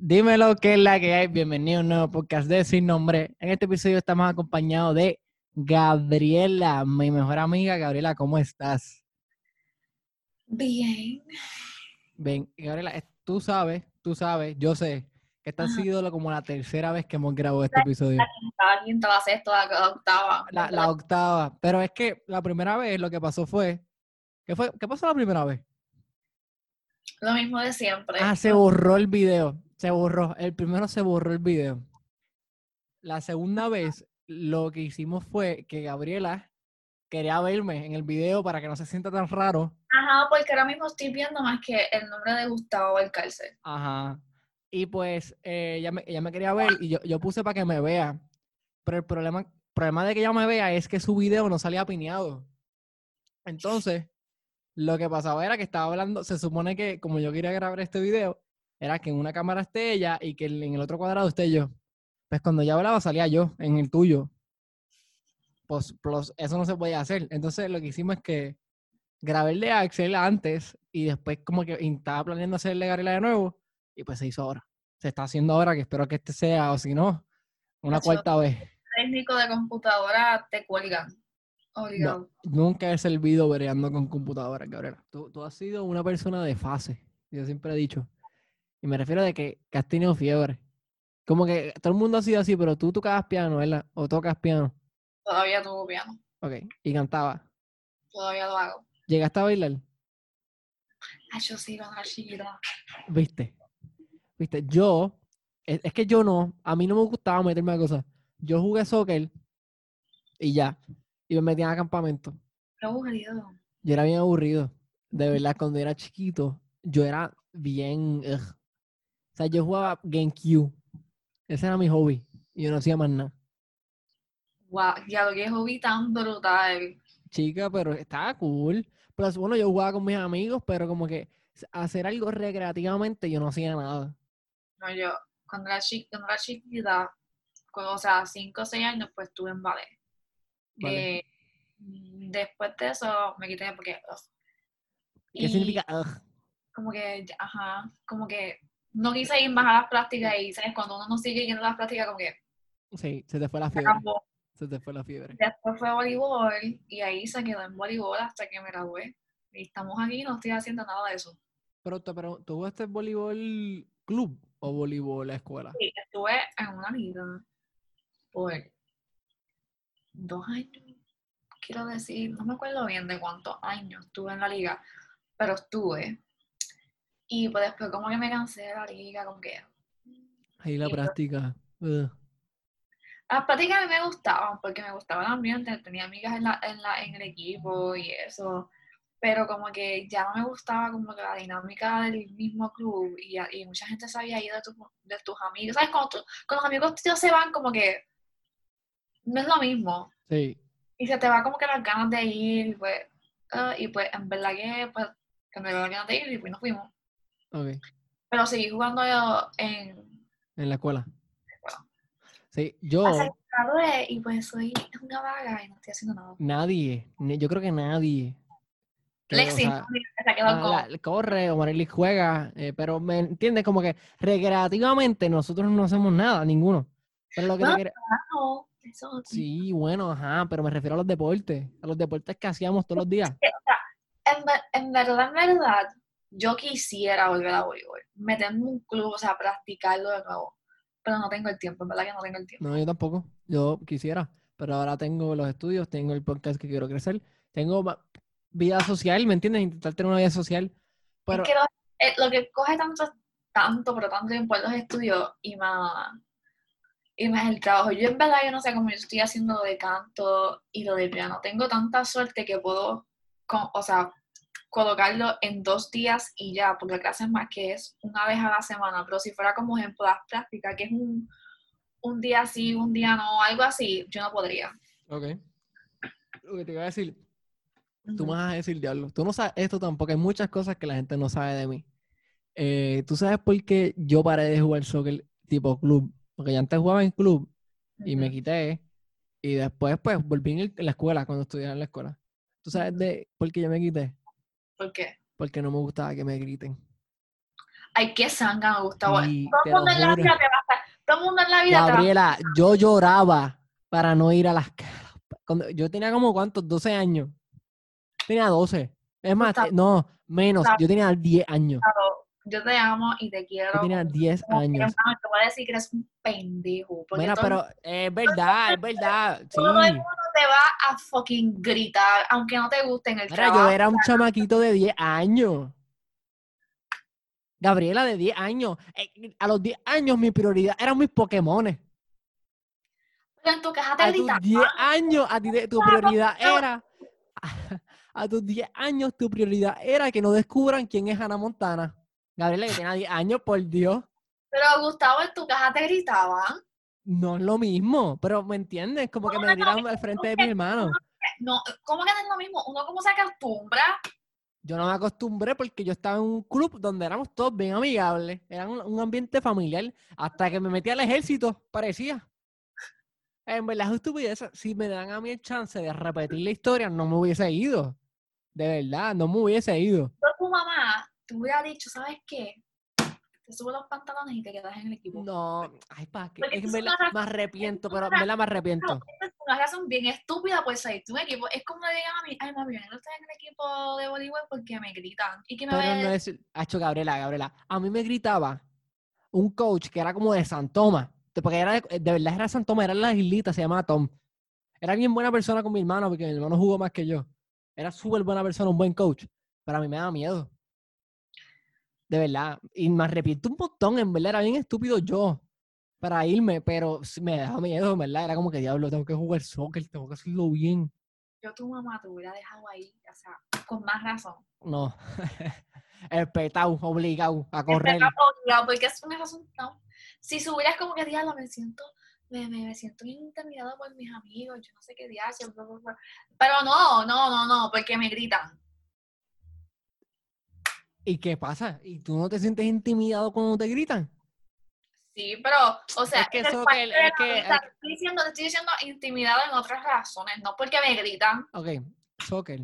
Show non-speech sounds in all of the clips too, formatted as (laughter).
Dímelo que es la que hay. Bienvenido a un nuevo podcast de Sin Nombre. En este episodio estamos acompañados de Gabriela, mi mejor amiga. Gabriela, ¿cómo estás? Bien. Bien, Gabriela, tú sabes, tú sabes, yo sé que esta ha sido como la tercera vez que hemos grabado este episodio. La quinta, la sexta, la octava. La, la octava. Pero es que la primera vez lo que pasó fue. ¿Qué fue? ¿Qué pasó la primera vez? Lo mismo de siempre. Ah, se borró el video. Se borró. El primero se borró el video. La segunda vez, lo que hicimos fue que Gabriela quería verme en el video para que no se sienta tan raro. Ajá, porque ahora mismo estoy viendo más que el nombre de Gustavo Valcárcel. Ajá. Y pues eh, ella, me, ella me quería ver y yo, yo puse para que me vea. Pero el problema, problema de que ella me vea es que su video no salía pineado. Entonces, lo que pasaba era que estaba hablando, se supone que como yo quería grabar este video, era que en una cámara esté ella y que en el otro cuadrado esté yo. Pues cuando ella hablaba salía yo en el tuyo. Pues, plus, eso no se podía hacer. Entonces lo que hicimos es que grabé el de Axel antes y después como que estaba planeando hacer el de Gabriela de nuevo y pues se hizo ahora. Se está haciendo ahora, que espero que este sea, o si no, una cuarta vez. Técnico de computadora te cuelgan. Obligado. Nunca he servido breando con computadoras, Gabriela. Tú, tú has sido una persona de fase, yo siempre he dicho. Y me refiero de que, que has tenido fiebre. Como que todo el mundo ha sido así, pero tú tocabas piano, ¿verdad? O tocas piano. Todavía tuvo piano. Ok. Y cantaba. Todavía lo hago. ¿Llegaste a bailar? Ay, yo sí, cuando era chiquita. ¿Viste? ¿Viste? Yo, es, es que yo no, a mí no me gustaba meterme a cosas. Yo jugué soccer y ya. Y me metí a campamento. Qué aburrido. Yo era bien aburrido. De verdad, cuando era chiquito, yo era bien. ugh. O sea, yo jugaba GameCube. Ese era mi hobby. Y yo no hacía más nada. Wow, ya lo que hobby tan brutal. Chica, pero estaba cool. Pero bueno, yo jugaba con mis amigos, pero como que hacer algo recreativamente yo no hacía nada. No, yo, cuando era, chi- cuando era chiquita, cuando, o sea, 5 o 6 años, pues estuve en ballet. Vale. Eh, mm, después de eso me quité porque. ugh. ¿Qué Y significa? ugh? Como que, ajá, como que no quise ir más a las prácticas y, ¿sabes? Cuando uno no sigue yendo a las prácticas, como que Sí, se te fue la fiebre. Se te fue la fiebre. Después fue voleibol y ahí se quedó en voleibol hasta que me gradué. Y estamos aquí y no estoy haciendo nada de eso. Pero te pregunto, ¿tú voleibol club o voleibol escuela? Sí, estuve en una liga por dos años, quiero decir, no me acuerdo bien de cuántos años estuve en la liga, pero estuve. Y pues después como que me cansé de la liga, como que Ahí la pues- práctica. las prácticas a mí me gustaban porque me gustaba el ambiente, tenía amigas en, la, en, la, en el equipo y eso, pero como que ya no me gustaba como que la dinámica del mismo club y, y mucha gente se había ido de, tu- de tus amigos, ¿sabes? Cuando, tú- cuando los amigos tuyos se van como que no es lo mismo Sí. y se te va como que las ganas de ir, pues, y pues en verdad que pues que me dio las ganas de ir y pues nos fuimos, Pero seguí jugando yo en... En la escuela. Sí, yo, gradué y pues soy una vaga y no estoy haciendo nada. nadie, yo creo que nadie. que, o Lexi, sea, (laughs) se quedó ah, con... la- corre o Marily juega, eh, pero me entiendes como que recreativamente nosotros no hacemos nada, ninguno. Pero lo que te No, quería- No, eso Sí, bueno, ajá, pero me refiero a los deportes, a los deportes que hacíamos todos los días. (laughs) En, en verdad, en verdad, yo quisiera volver a voleibol, meterme en un club, o sea, practicarlo de nuevo, pero no tengo el tiempo, en verdad que no tengo el tiempo. No, yo tampoco. Yo quisiera, pero ahora tengo los estudios, tengo el podcast que quiero crecer, tengo vida social, ¿me entiendes? Intentar tener una vida social. Pero es que lo, eh, lo que coge tanto, tanto, pero tanto tiempo es los estudios y más, y más el trabajo. Yo en verdad, yo no sé cómo yo estoy haciendo lo de canto y lo de piano. Tengo tanta suerte que puedo, con- o sea, colocarlo en dos días y ya, porque la clase es más que es una vez a la semana, pero si fuera como ejemplo las prácticas, que es un, un día sí, un día no, algo así, yo no podría. Ok. Lo que te iba a decir, tú Ujú. me vas a decir, diablo, tú no sabes esto tampoco, hay muchas cosas que la gente no sabe de mí. Eh, ¿Tú sabes por qué yo paré de jugar soccer tipo club? Porque yo antes jugaba en club y me quité y después pues volví en, el- en la escuela, cuando estudiaba en la escuela. ¿Tú sabes de por qué yo me quité? ¿Por qué? Porque no me gustaba que me griten. Ay, qué sanga, Gustavo. Sí, todo el mundo en la vida te va a estar. Todo el mundo en la vida te va a Gabriela, yo lloraba para no ir a las cuando yo tenía como cuántos, 12 años. Tenía 12. Es más, no, menos. Yo tenía 10 años. Yo te amo y te quiero. Tenía como- 10 como años. hermano, Te voy a decir que eres un pendejo. Mira, pero es verdad, es verdad. Sí. (laughs) todo el mundo te va a fucking gritar, aunque no te guste en el Mira, trabajo. yo era un chamaquito de 10 años. Gabriela, de 10 años. Eh, A los 10 años mi prioridad eran mis Pokémones. Pero en tu caja te A tus gritan. 10 años, a ti tu prioridad era. (laughs) A, tus 10 años, tu prioridad era que no descubran quién es Hannah Montana. Gabriela, que tenía 10 años, por Dios. Pero Gustavo, en tu caja te gritaban. No es lo mismo, pero ¿me entiendes? Como que me gritaban al frente de mi hermano. No, ¿cómo que no es lo mismo? Uno como se acostumbra. Yo no me acostumbré porque yo estaba en un club donde éramos todos bien amigables. Era un, un ambiente familiar. Hasta que me metí al ejército, parecía. En verdad es estupidez. Si me dan a mí el chance de repetir la historia, no me hubiese ido. De verdad, no me hubiese ido. Pero tu mamá te hubiera dicho, ¿sabes qué? Te subo los pantalones y te quedas en el equipo. No, ay, pa' qué. Es verdad una razón- me arrepiento, pero una- verdad me arrepiento. Es una razón bien estúpida por salir tu equipo. Es como le digan a mí, ay mami, no estoy en el equipo de voleibol porque me gritan. Y que me Pero no es. Hacho, Gabriela, Gabriela. A mí me gritaba un coach que era como de San Tomás. de- Porque era de, de verdad era San Tomás, era en las islitas, se llamaba Tom. Era bien buena persona con mi hermano, porque mi hermano jugó más que yo. Era súper buena persona, un buen coach. Pero a mí me daba miedo. De verdad. Y me arrepiento un montón, en verdad. Era bien estúpido yo para irme, pero me daba miedo, en verdad. Era como que diablo, tengo que jugar soccer, tengo que hacerlo bien. yo tu mamá te hubiera dejado ahí, o sea, con más razón. No. (laughs) Espetado, obligado a correr. Obligado, porque es una razón tan... Si subieras como que diablo, me siento, me, me, me siento intimidado por mis amigos, yo no sé qué diario. Pero no, no, no, no, porque me gritan. ¿Y qué pasa? ¿Y tú no te sientes intimidado cuando te gritan? Sí, pero, o sea, Es que eso que- de la es que- estoy diciendo, te estoy diciendo intimidado en otras razones, no porque me gritan. Ok, soccer.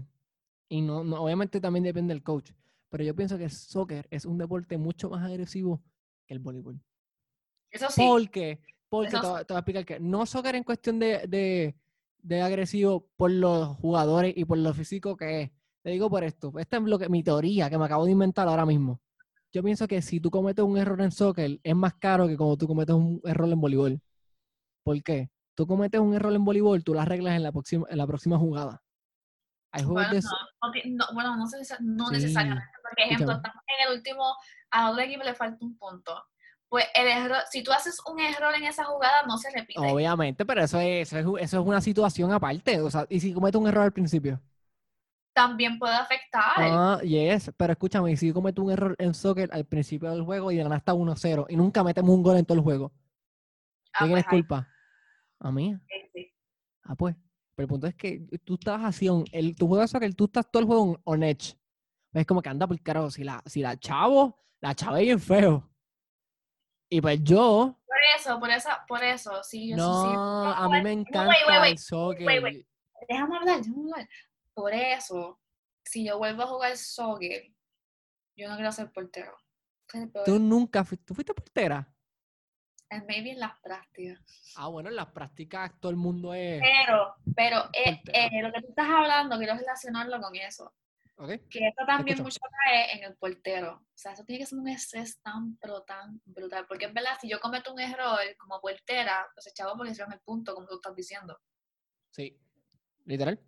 Y no, no, obviamente también depende del coach. Pero yo pienso que soccer es un deporte mucho más agresivo que el voleibol. Eso sí. ¿Por qué? Porque te, voy a- te voy a explicar que no soccer en cuestión de, de, de agresivo por los jugadores y por lo físico que es. Te digo por esto. Esta es lo que, mi teoría que me acabo de inventar ahora mismo. Yo pienso que si tú cometes un error en soccer, es más caro que cuando tú cometes un error en voleibol. ¿Por qué? Tú cometes un error en voleibol, tú lo arreglas en la próxima, en la próxima jugada. Hay juegos Bueno, de no, no bueno, no, no Sí. necesariamente. Por ejemplo, Escúchame. estamos en el último, a otro equipo le falta un punto. Pues el error, si tú haces un error en esa jugada, no se repite. Obviamente, pero eso es, eso es, eso es una situación aparte. O sea, y si cometes un error al principio. También puede afectar. Ah, yes, pero escúchame, si yo cometo un error en soccer al principio del juego y de la nada está 1-0 y nunca metemos un gol en todo el juego, Ah, ¿de quién pues es ahí, culpa? ¿A mí? sí, sí. Ah, pues. Pero el punto es que tú estás así, el, tu juego de soccer, tú estás todo el juego on, edge. Es como que anda por carajo, si la, si la chavo, la chave bien feo. Y pues yo, Por eso, por eso, por eso, sí, yo no, sí, sí. a mí me encanta wait, wait, wait, el soccer. wait, wait. Déjame hablar, déjame hablar. Por eso, si yo vuelvo a jugar soccer, yo no quiero ser portero. El. Tú nunca fuiste, ¿tú fuiste portera? And maybe en las prácticas. Ah, bueno, en las prácticas todo el mundo es... Pero, pero eh, eh, lo que tú estás hablando, quiero relacionarlo con eso. ¿Ok? Que eso también escucho. mucho cae en el portero. O sea, eso tiene que ser un estrés tan, pero tan brutal. Porque es verdad, si yo cometo un error como portera, pues echado porque hicieron el punto, como tú estás diciendo. Sí, literal,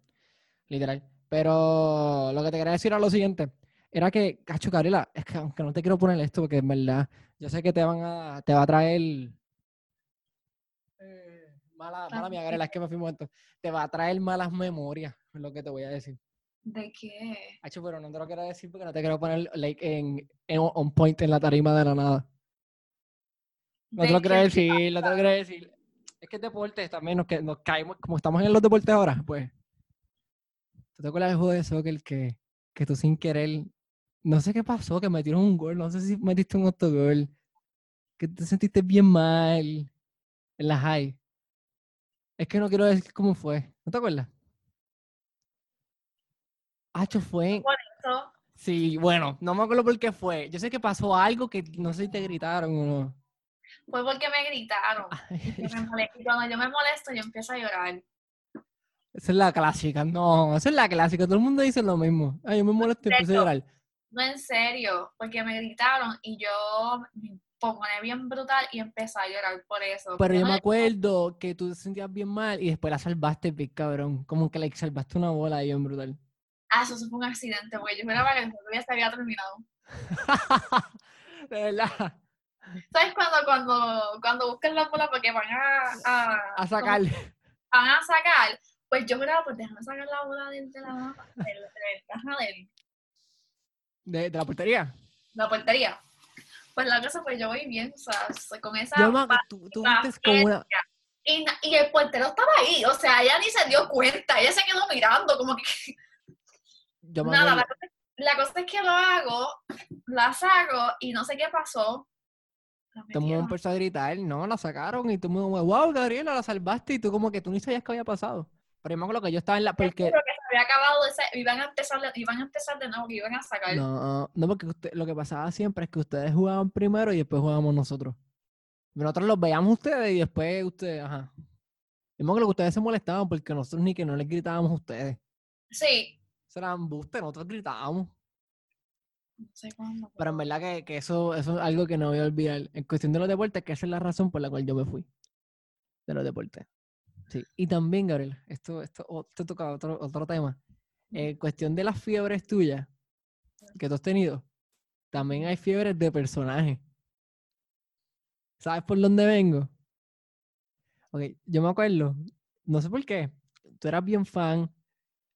literal. Pero lo que te quería decir era lo siguiente, era que, cacho, Gabriela, es que aunque no te quiero poner esto, porque en verdad, yo sé que te van a, te va a traer, eh, mala, mala mía, Gabriela, es que me fui muerto, te va a traer malas memorias, es lo que te voy a decir. ¿De qué? Cacho, pero no te lo quiero decir porque no te quiero poner like, en, en on point en la tarima de la nada. No te ¿De lo quiero decir, no te lo quiero decir. Es que deportes también nos, que, nos caemos, como estamos en los deportes ahora, pues. ¿Tú te acuerdas del juego de soccer que, que tú sin querer, no sé qué pasó, que metieron un gol, no sé si metiste un autogol, que te sentiste bien mal en la high? Es que no quiero decir cómo fue, ¿no te acuerdas? Hacho, fue, Sí, bueno, no me acuerdo por qué fue. Yo sé que pasó algo que no sé si te gritaron o no. Fue porque me gritaron. Me (laughs) y cuando yo me molesto, yo empiezo a llorar. Esa es la clásica, no, esa es la clásica, todo el mundo dice lo mismo. Ay, yo me molesto y empiezo a llorar. No, en serio, porque me gritaron y yo me pone bien brutal y empecé a llorar por eso. Pero yo No, me acuerdo que tú te sentías bien mal y después la salvaste, bien cabrón. Como que like, salvaste una bola ahí bien brutal. Ah, eso fue un accidente, porque yo esperaba que el ya se había terminado. (laughs) De verdad. ¿Sabes cuando, cuando, cuando buscan la bola porque van a, a, A como sacar. van a sacar? Pues yo miraba, pues déjame sacar la bola de, de la mapa, de, de, de- ajá, de De, de la portería. la portería. Pues la cosa, pues yo voy bien, o sea, con esa Yo tú, tú pa- viste como una. y, el portero estaba ahí, o sea, ella ni se dio cuenta, ella se quedó mirando, como que (laughs) Yo nada, la cosa, la cosa es que lo hago, la saco y no sé qué pasó. La todo el mundo empezó a gritar, no, la sacaron y todo el mundo, wow, Gabriela, la salvaste y tú como que tú ni sabías qué había pasado. Pero yo me acuerdo que yo estaba en la, porque, que se había acabado ese, iban a empezar, iban a empezar de nuevo, que iban a sacar. no, no, porque usted- lo que pasaba siempre es que ustedes jugaban primero y después jugábamos nosotros. Nosotros los veíamos ustedes y después ustedes, ajá. Yo me acuerdo que ustedes se molestaban porque nosotros ni que no les gritábamos a ustedes. Sí. Eso era embuste, nosotros gritábamos. No sé cuándo. Pero en verdad que, que eso, eso es algo que no voy a olvidar. En cuestión de los deportes, que esa es la razón por la cual yo me fui. De los deportes. Sí. Y también, Gabriel, esto, esto, oh, te toca otro, otro tema. En cuestión de las fiebres tuyas que tú has tenido, también hay fiebres de personaje. ¿Sabes por dónde vengo? Ok, yo me acuerdo, no sé por qué, tú eras bien fan.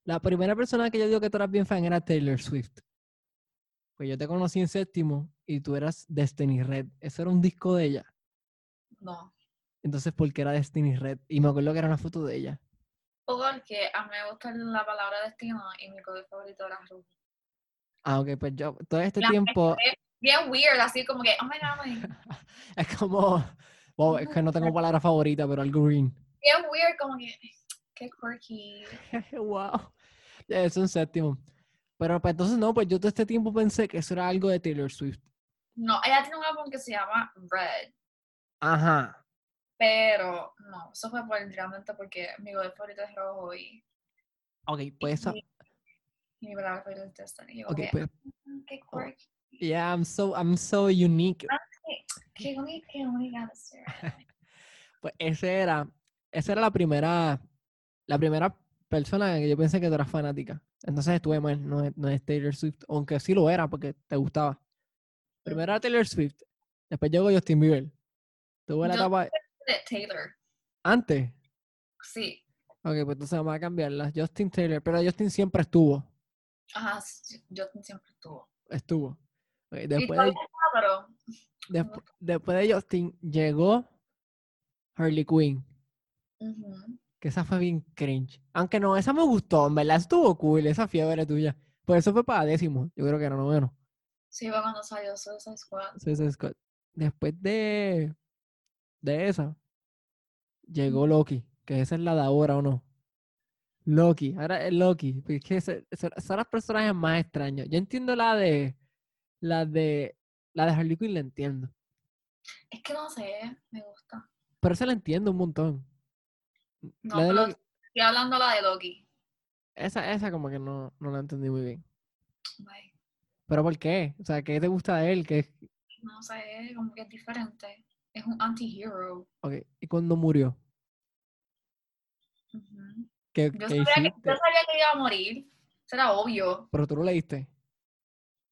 La primera persona que yo digo que tú eras bien fan era Taylor Swift. Pues yo te conocí en séptimo y tú eras Destiny Red. Eso era un disco de ella. No. Entonces, ¿por qué era Destiny Red? Y me acuerdo que era una foto de ella. Porque a mí me gusta la palabra destino y mi color favorito era rojo. Ah, ok, pues yo todo este La tiempo Bien weird, así como que, oh my god, my- es como, wow, es que no tengo palabra favorita, pero algo green. bien weird, como que, qué quirky. (laughs) wow. Ya, Eso en séptimo. Pero pues entonces no, pues yo todo este tiempo pensé que eso era algo de Taylor Swift. No, ella tiene un álbum que se llama Red, Ajá. Pero no, eso fue por, realmente porque mi color favorito es rojo y, Ok, pues eso. y, y mi palabra favorita es Destiny. Ok, pues, "Mm, qué quirky. yeah, I'm so, I'm so unique. Qué única, qué única. (laughs) Pues ese era, esa era la primera, la primera persona que yo pensé que tú eras fanática. Entonces estuve mal, no es, no es Taylor Swift, aunque sí lo era porque te gustaba. Primero era Taylor Swift, después llegó Justin Bieber. Tuve la etapa Taylor, antes. sí. Ok, pues entonces vamos a cambiarla. Justin Taylor, pero Justin siempre estuvo. Ajá, yo siempre estuvo. Estuvo. Después, de, está, pero despu- después de Justin llegó Harley Quinn. Que esa fue bien cringe. Aunque no, esa me gustó, en verdad estuvo cool, esa fiebre tuya. Pues eso fue para décimo, yo creo que era noveno. sí, fue cuando salió Suicide Squad. Suicide Squad. Después de, de esa, llegó Loki, que esa es la de ahora o no. Loki, ahora es Loki, porque es que son los personajes más extraños. Yo entiendo la de, la de, la de Harley Quinn, la entiendo. Es que no sé, me gusta. Pero esa la entiendo un montón. No, la de pero Loki, estoy hablando la de Loki. esa, esa como que no, no la entendí muy bien. Bye. ¿Pero por qué? O sea, ¿qué te gusta de él? ¿Qué, No sé, como que es diferente. Es un anti-hero. Ok, ¿y cuándo murió? Ujú. ¿Qué, Yo, qué sabía que, yo sabía que iba a morir. Eso era obvio. Pero tú lo leíste.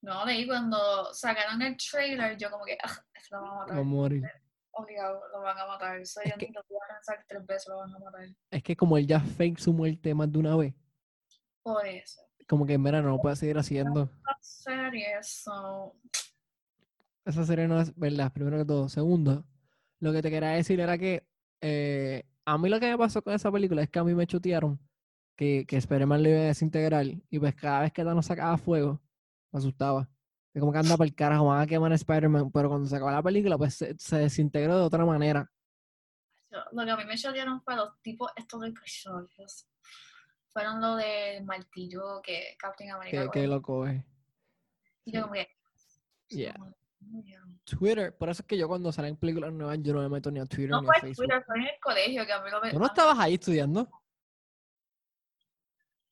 No, leí cuando sacaron el trailer, yo como que, ah, se lo van a Va a matar. morir. Obligado, lo van a matar. Eso Es yo que- ni lo voy a pensar tres veces, lo van a matar. Es que como él ya fake su muerte más de una vez, Por eso. como que mira, no lo puede seguir haciendo. La serie, so... Esa serie no es verdad, primero que todo. Segundo, lo que te quería decir era que eh, a mí lo que me pasó con esa película es que a mí me chutearon que, que Spider-Man lo iba a desintegrar y pues cada vez que Thanos sacaba fuego, me asustaba. Es como que anda por el carajo, van a quemar a Spider-Man, pero cuando se acabó la película, pues se, se desintegró de otra manera. yo- Lo que a mí me chotearon fue los tipos estos de episodios. Fueron lo del martillo que Captain America Que, que lo coge. Y yo como que... Yeah. Twitter, por eso es que yo cuando salen películas nuevas yo no me meto ni a Twitter No ni fue a Facebook. Twitter, fue en el colegio que a mí lo me... ¿Tú no estabas ahí estudiando?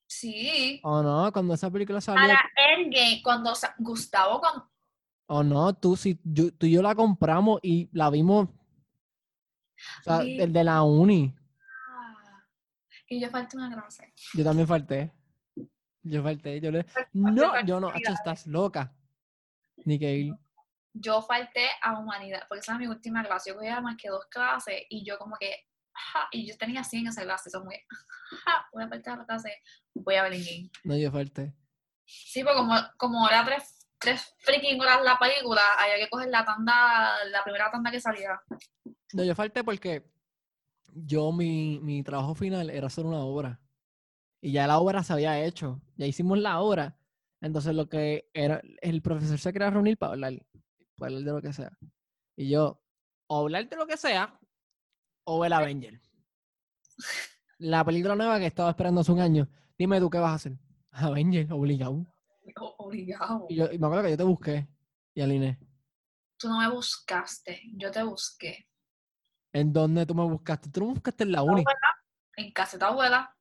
Sí. ¿O no? Cuando esa película salió. Para Endgame, cuando sa- Gustavo con... ¿O no? Tú, sí, yo, tú y yo la compramos y la vimos. O sea, Sí. el de la uni. Ah, Y yo falté una clase. Yo también falté. Yo falté. Yo le... No, yo no. Hacho, estás loca. Ni que ir. Yo falté a humanidad, porque esa era mi última clase. Yo cogía más que dos clases y yo como que... y yo tenía 100 en esa clase. Son muy... ajá, voy a faltar a la clase, voy a ver en game. No, yo falté. Sí, porque como, como era tres, tres freaking horas la película, había que coger la tanda, la primera tanda que salía. No, yo falté porque yo, mi, mi trabajo final era hacer una obra. Y ya la obra se había hecho. Ya hicimos la obra. Entonces lo que era, el profesor se quería reunir para hablar, para hablar de lo que sea. Y yo, o hablar de lo que sea, o el Avenger. La película nueva que estaba esperando hace un año. Dime tú qué vas a hacer. Avenger, obligado. Obligado. Y, yo, y me acuerdo que yo te busqué. Y Aline, Tú no me buscaste, yo te busqué. ¿en dónde tú me buscaste? Tú no me buscaste en la uni. En caseta abuela.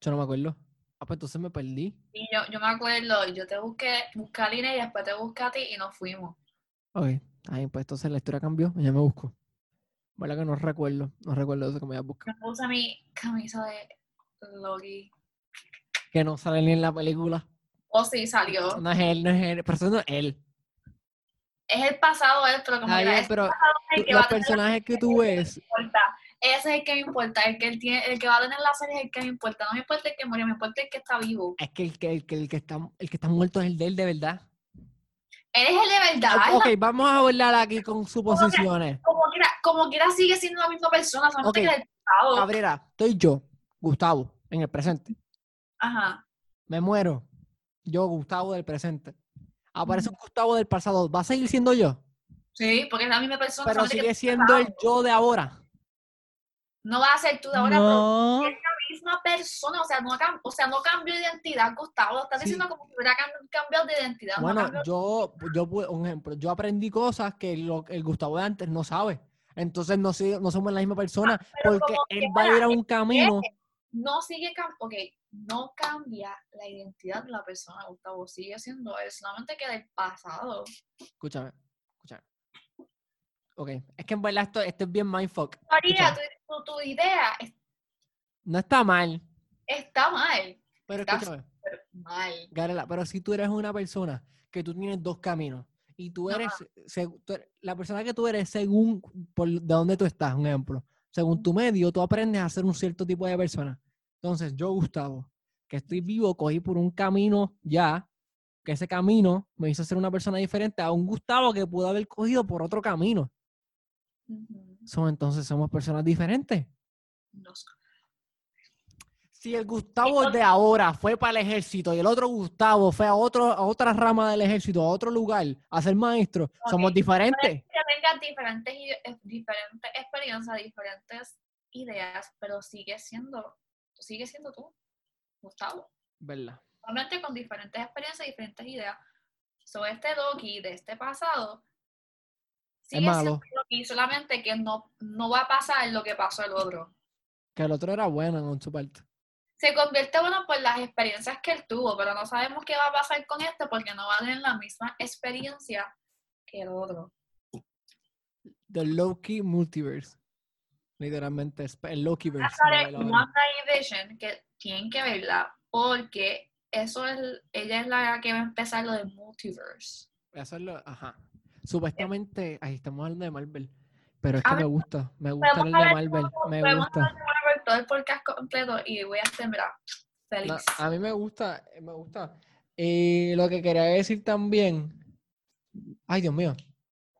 Yo no me acuerdo. Ah, pues entonces me perdí. Y yo, yo me acuerdo, yo te busqué, busqué a Lina y después te busqué a ti y nos fuimos. Ok, ahí pues entonces la historia cambió ya me busco. ¿Verdad que no recuerdo? No recuerdo eso que me había buscado. Me puse mi camisa de Loki. Que no sale ni en la película. O sí, salió. No es él, no es él. Pero eso no es él. Es el pasado él, pero como bien, ese pero pasado es el que los personajes que tú ves, que importa. Ese es el que me importa, el que, él tiene, el que va a tener la serie es el que me importa. No me importa el que murió, me importa el que está vivo. es que el que, el que, el que, está, el que está muerto es el de él de verdad. Él es el de verdad. Ok, vamos a hablar aquí con suposiciones. Como quiera, como quiera sigue siendo la misma persona, solamente Ok. que del pasado. Cabrera, estoy yo, Gustavo, en el presente. Ajá. Me muero. Yo, Gustavo del presente. Aparece un. Gustavo del pasado. ¿Va a seguir siendo yo? Sí, porque es la misma persona. Pero sigue siendo el yo de ahora. No va a ser tú de ahora, pero No. es la misma persona, o sea, no, o sea, no cambió de identidad, Gustavo. Lo estás Sí. diciendo como que hubiera cam- cambiado de identidad. no Bueno, yo, yo, pu- un ejemplo, yo aprendí cosas que lo- el Gustavo de antes no sabe. Entonces no, si- no somos la misma persona Ah, pero porque él va a ir a un camino. no sigue ok, no cambia la identidad de la persona, Gustavo, sigue siendo él, solamente que del pasado. Escúchame, escúchame. Ok, es que en verdad esto, esto es bien mindfuck. María, Escúchame, tu, idea es- No está mal, está mal, pero Está escúchame, mal. Garela, pero si tú eres una persona que tú tienes dos caminos y tú eres, seg- tú eres- la persona que tú eres según por de dónde tú estás, un ejemplo, según tu medio, tú aprendes a ser un cierto tipo de persona. Entonces, yo, Gustavo, que estoy vivo, cogí por un camino ya, que ese camino me hizo ser una persona diferente a un Gustavo que pudo haber cogido por otro camino. So, entonces somos personas diferentes. Si el Gustavo de ahora fue para el ejército y el otro Gustavo fue a, otro, a otra rama del ejército, a otro lugar, a ser maestro, somos Ok, diferentes. que tengas diferentes, eh, diferentes experiencias, diferentes ideas, pero sigue siendo, sigue siendo tú, Gustavo. ¿Verdad? Solamente con diferentes experiencias, diferentes ideas. So, este Loki de este pasado sigue malo. siendo Loki, solamente que no, no va a pasar lo que pasó el otro. Que el otro era bueno en su parte. Se convierte bueno por las experiencias que él tuvo, pero no sabemos qué va a pasar con este porque no va a tener la misma experiencia que el otro. The Loki Multiverse. Literalmente, es el Lokiverse. No hora. WandaVision, que tienen que verla, porque eso es, ella es la que va a empezar lo de multiverse. Eso es lo, ajá. Supuestamente, ahí estamos hablando de Marvel. Pero es que me gusta, me gusta el de Marvel, me gusta. Marvel todo el podcast completo y voy a mira, feliz. No, a mí me gusta, eh, me gusta. Y lo que quería decir también, ay Dios mío,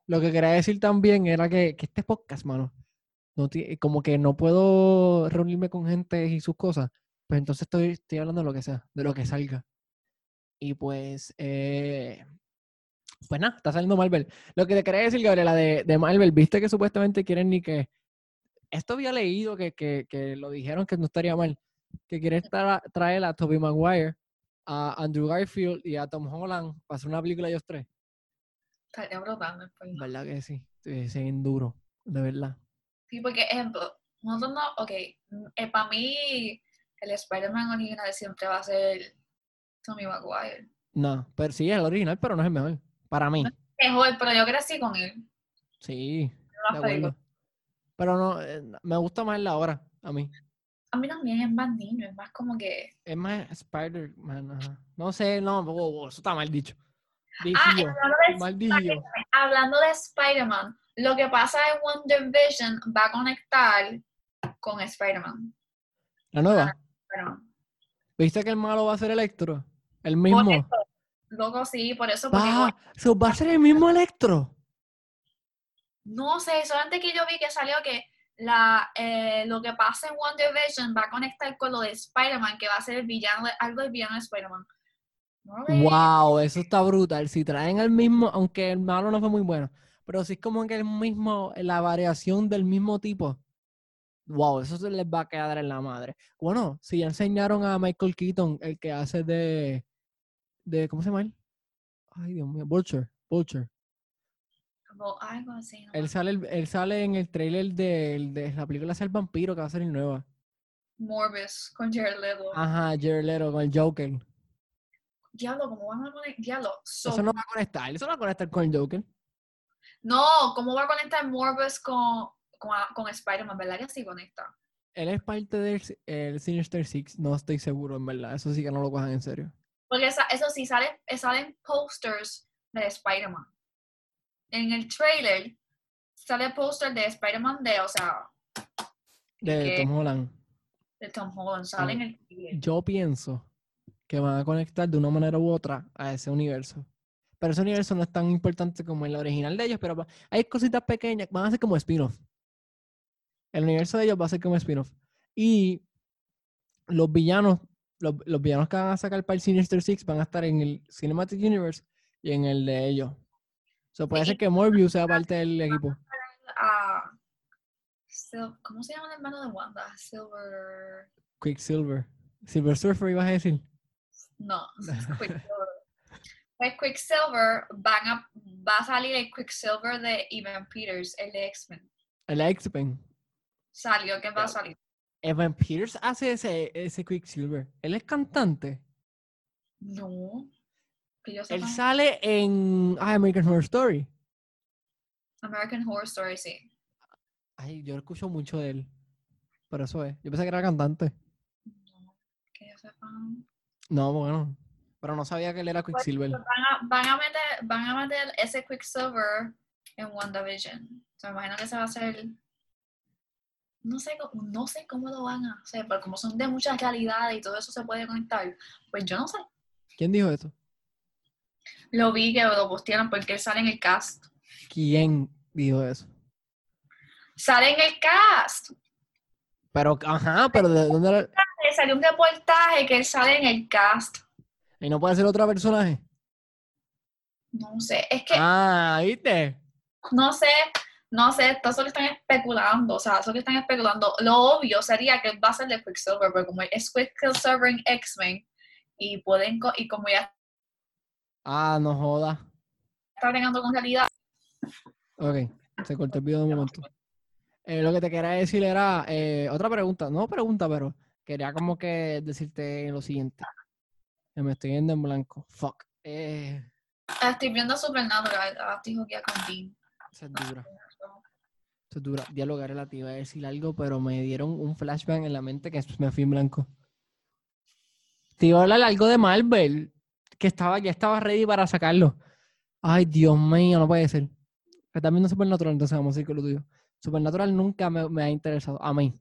lo que quería decir también era que, que este podcast, mano, no como que no puedo reunirme con gente y sus cosas, pues entonces estoy, estoy hablando de lo que sea, de lo que salga. Y pues, eh, pues nada, está saliendo Marvel. Lo que te quería decir, Gabriela, de, de Marvel, viste que supuestamente quieren ni que, esto había leído que, que, que lo dijeron que no estaría mal, que quieren tra- traer a Tobey Maguire a Andrew Garfield y a Tom Holland para hacer una película ellos tres. Estaría brotando. ¿Verdad que sí? Bien duro, de verdad. Sí, porque, ejemplo, nosotros no, ok, para mí el Spider-Man original siempre va a ser Tommy Maguire. No, pero sí es el original, pero no es el mejor. Para mí. Mejor, pero yo crecí con él. Sí. No. Pero no, eh, me gusta más la hora, a mí. A mí también es más niño, es más como que. Es más Spider-Man. No sé, no, wow, wow, eso está mal dicho. Ah, hablando de, hablando Spider-Man, lo que pasa en Wonder Vision va a conectar con Spider-Man. La nueva. Spider-Man. ¿Viste que el malo va a ser Electro? El Por mismo. eso, Loco, sí, por eso. Porque Va, so, va a ser el mismo Electro. No sé, solamente que yo vi que salió que la, eh, lo que pasa en Wonder Vision va a conectar con lo de Spider-Man, que va a ser el villano, algo del villano de Spider-Man. No. Wow, eso está brutal. Si traen el mismo, aunque el malo no fue muy bueno, pero si es como que el mismo, la variación del mismo tipo. Wow, eso se les va a quedar en la madre. Bueno, si ya enseñaron a Michael Keaton, el que hace de, de ¿cómo se llama él? Ay, Dios mío, Vulture, Vulture. Como algo así. ¿no? Él sale, el- él sale en el trailer de, de la película Ser Vampiro que va a salir nueva. Morbius con Jared Leto. Ajá, Jared Leto con el Joker. Diablo, ¿cómo van a poner? Diablo. so- Eso no va a conectar, eso no va a conectar con el Joker. No, ¿cómo va a conectar Morbius con, con, con Spider-Man? ¿Verdad que sí conecta? Él es parte del el Sinister Six, no estoy seguro, en verdad. Eso sí que no lo cojan en serio. Porque esa- eso sí, sale, salen posters de Spider-Man. En el trailer sale póster de Spider-Man de, o sea, De que- Tom Holland. de Tom Holland. Sale en el trailer. Yo pienso que van a conectar de una manera u otra a ese universo. Pero ese universo no es tan importante como el original de ellos, pero hay cositas pequeñas, van a ser como spin-off. El universo de ellos va a ser como spin-off. Y los villanos, los, los villanos que van a sacar para el Sinister Six van a estar en el Cinematic Universe y en el de ellos. O sea, puede ser que Morbius sea parte del equipo. Ah, Sil- ¿Cómo se llama el hermano de Wanda? Silver. Quicksilver. Silver Surfer ibas a decir. No, (laughs) Quicksilver. Pues Quicksilver van a, va a salir el Quicksilver de Evan Peters, el de X-Men. El X-Men. Salió, que va a salir? Evan Peters hace ese, ese Quicksilver. Él es cantante. No. Que yo Él sale en ah, American Horror Story. American Horror Story, sí. Ay, yo escucho mucho de él. Pero eso es. Yo pensé que era cantante. No, que yo sepa. No, bueno. Pero no sabía que él era Quicksilver. Pues Van a, van a meter, van a meter ese Quicksilver en WandaVision. O sea, me imagino que se va a hacer. No sé, cómo- no sé cómo lo van a hacer, pero como son de muchas realidades y todo eso se puede conectar, pues yo no sé. ¿Quién dijo eso? Lo vi que lo postearon porque él sale en el cast. ¿Quién dijo eso? ¡Sale en el cast! Pero, ajá, pero ¿de dónde era? Le salió un reportaje que él sale en el cast. ¿Y no puede ser otro personaje? No sé, es que Ah, ¿viste? no sé, no sé, esto es lo que están especulando, o sea, que están especulando. Lo obvio sería que va a ser de Quicksilver, pero como es Quicksilver en X-Men y pueden, co- y como ya Ah, no joda. está bregando con realidad, Ok, se cortó el video de un momento. Eh, lo que te quería decir era eh, otra pregunta, no pregunta, pero quería como que decirte lo siguiente. Me estoy yendo en blanco. Fuck. Eh, estoy viendo Supernatural, ahora estoy jugueando con Dean. esa es dura. Esa es dura. Dialogar relativa, a decir algo, pero me dieron un flashback en la mente que me fui en blanco. Te iba a hablar algo de Marvel, que estaba, ya estaba ready para sacarlo. Ay, Dios mío, no puede ser. Que también no Supernatural, entonces vamos a ir con lo tuyo. Supernatural nunca me, me ha interesado. A mí.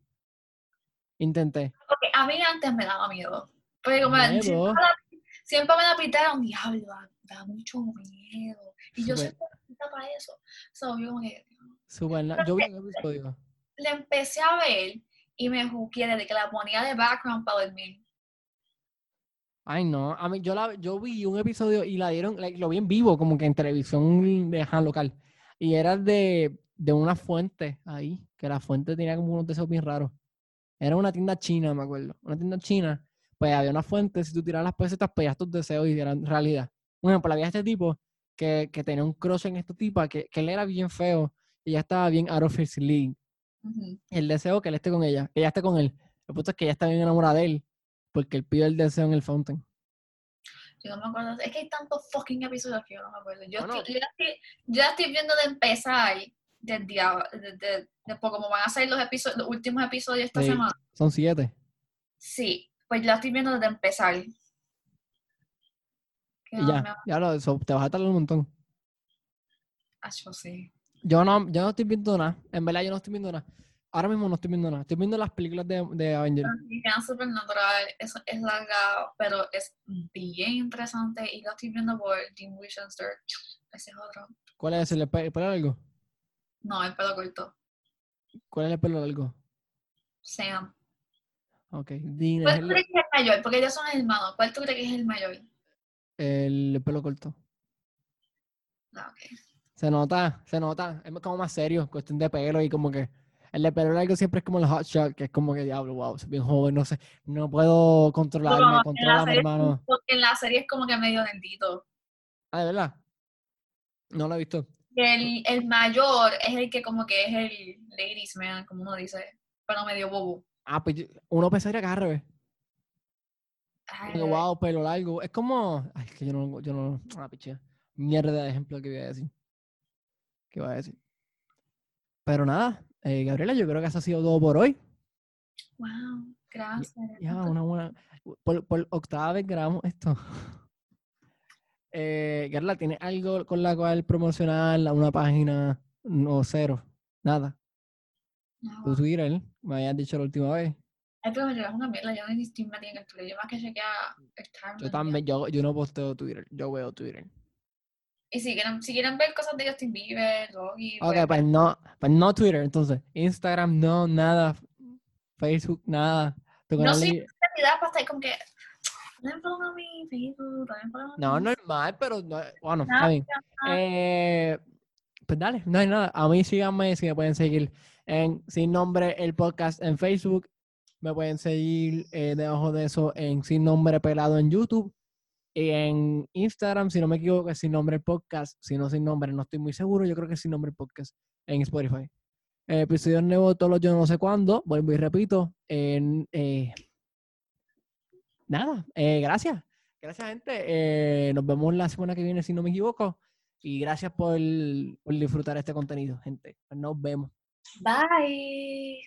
Intenté. Porque a mí antes me daba miedo. Porque como Miedo. siempre, me la- siempre me la pintaron, diablo, da, da mucho miedo. Y yo soy para eso. So, yo Yo vi un episodio. la empecé a ver y me juqué desde que la ponía de background para dormir. Ay, no. A mí, yo, la, yo vi un episodio y la dieron, like, lo vi en vivo, como que en televisión de ajá, local. Y era de, de una fuente ahí, que la fuente tenía como unos de esos bien raros. Era una tienda china, me acuerdo. Una tienda china, pues había una fuente, si tú tiras las pesetas, pedías tus deseos y eran realidad. Por ejemplo, había este tipo que, que tenía un crush en esta tipa, que, que él era bien feo ella estaba bien out of his league. El deseo que él esté con ella, que ella esté con él. El punto es que ella está bien enamorada de él, porque él pide el deseo en el fountain. Yo no me acuerdo. Es que hay tantos fucking episodios que yo no me acuerdo. Yo, Bueno. estoy, yo, estoy, yo estoy viendo de empezar desde, desde, después, como van a ser los, episodios, los últimos episodios esta Sí. semana. Son siete. Sí, pues la estoy viendo desde empezar. No ya, me- ya lo, eso, te vas a tardar un montón. Ah, yo sí. Yo no, yo no estoy viendo nada. En verdad, yo no estoy viendo nada. Ahora mismo no estoy viendo nada. Estoy viendo las películas de, de Avengers. Supernatural, eso es larga, pero es bien interesante y lo estoy viendo por Dean Winchester. Ese es otro. ¿Cuál es el, el pe- el pelo largo? No, el pelo corto. ¿Cuál es el pelo largo? Sam. Ok. Dean es ¿Cuál tú crees que es el mayor? Porque ellos son hermanos. ¿Cuál tú crees que es el mayor? el pelo corto. Ah, ok. Se nota, se nota. Es como más serio, cuestión de pelo y como que el de pelo largo siempre es como el hot shot, que es como que diablo, wow, soy bien joven, no sé, no puedo controlarme, contrólame, serie- hermano. Porque en la serie es como que medio lentito. Ah, ¿de verdad? No lo he visto. El, el mayor es el que como que es el ladies man, como uno dice, pero medio bobo. Ah, pues uno pensaría que al wow, pelo largo. Es como. Ay, es que yo no. Yo no ah, piche. Mierda de ejemplo que voy a decir. ¿Qué voy a decir? Pero nada, eh, Gabriela, yo creo que eso ha sido todo por hoy. Wow, gracias. Ya, una buena. Por, por octava vez grabamos esto. (laughs) Eh, Gabriela, ¿tienes algo con la cual promocionar una página? No, cero. Nada. No. Tu Twitter, me habías dicho la última vez. Ay, pero me llevas una mierda, yo metida en el Twitter, yo más que el timeline. Yo también, yo, yo no posteo Twitter, yo veo Twitter. Y si quieren, si quieren ver cosas de Justin Bieber, Logi, Ok, pues, pues no, pues no Twitter, entonces. Instagram, no, nada. Facebook, nada. Tu No soy- de- realidad para estar como que No, normal, pero no, bueno, está bien. Eh, pues dale, no hay nada. A mí síganme, si me pueden seguir en Sin Nombre el podcast en Facebook. Me pueden seguir eh, debajo de eso en Sin Nombre Pelado en YouTube. En Instagram, si no me equivoco, es Sin Nombre el podcast. Si no, Sin Nombre, no estoy muy seguro. Yo creo que es Sin Nombre el podcast en Spotify. Eh, episodios nuevos todos los yo no sé cuándo. Vuelvo y repito. Eh, nada, eh, gracias. Gracias, gente. Eh, nos vemos la semana que viene, si no me equivoco. Y gracias por, por disfrutar este contenido, gente. Nos vemos. Bye.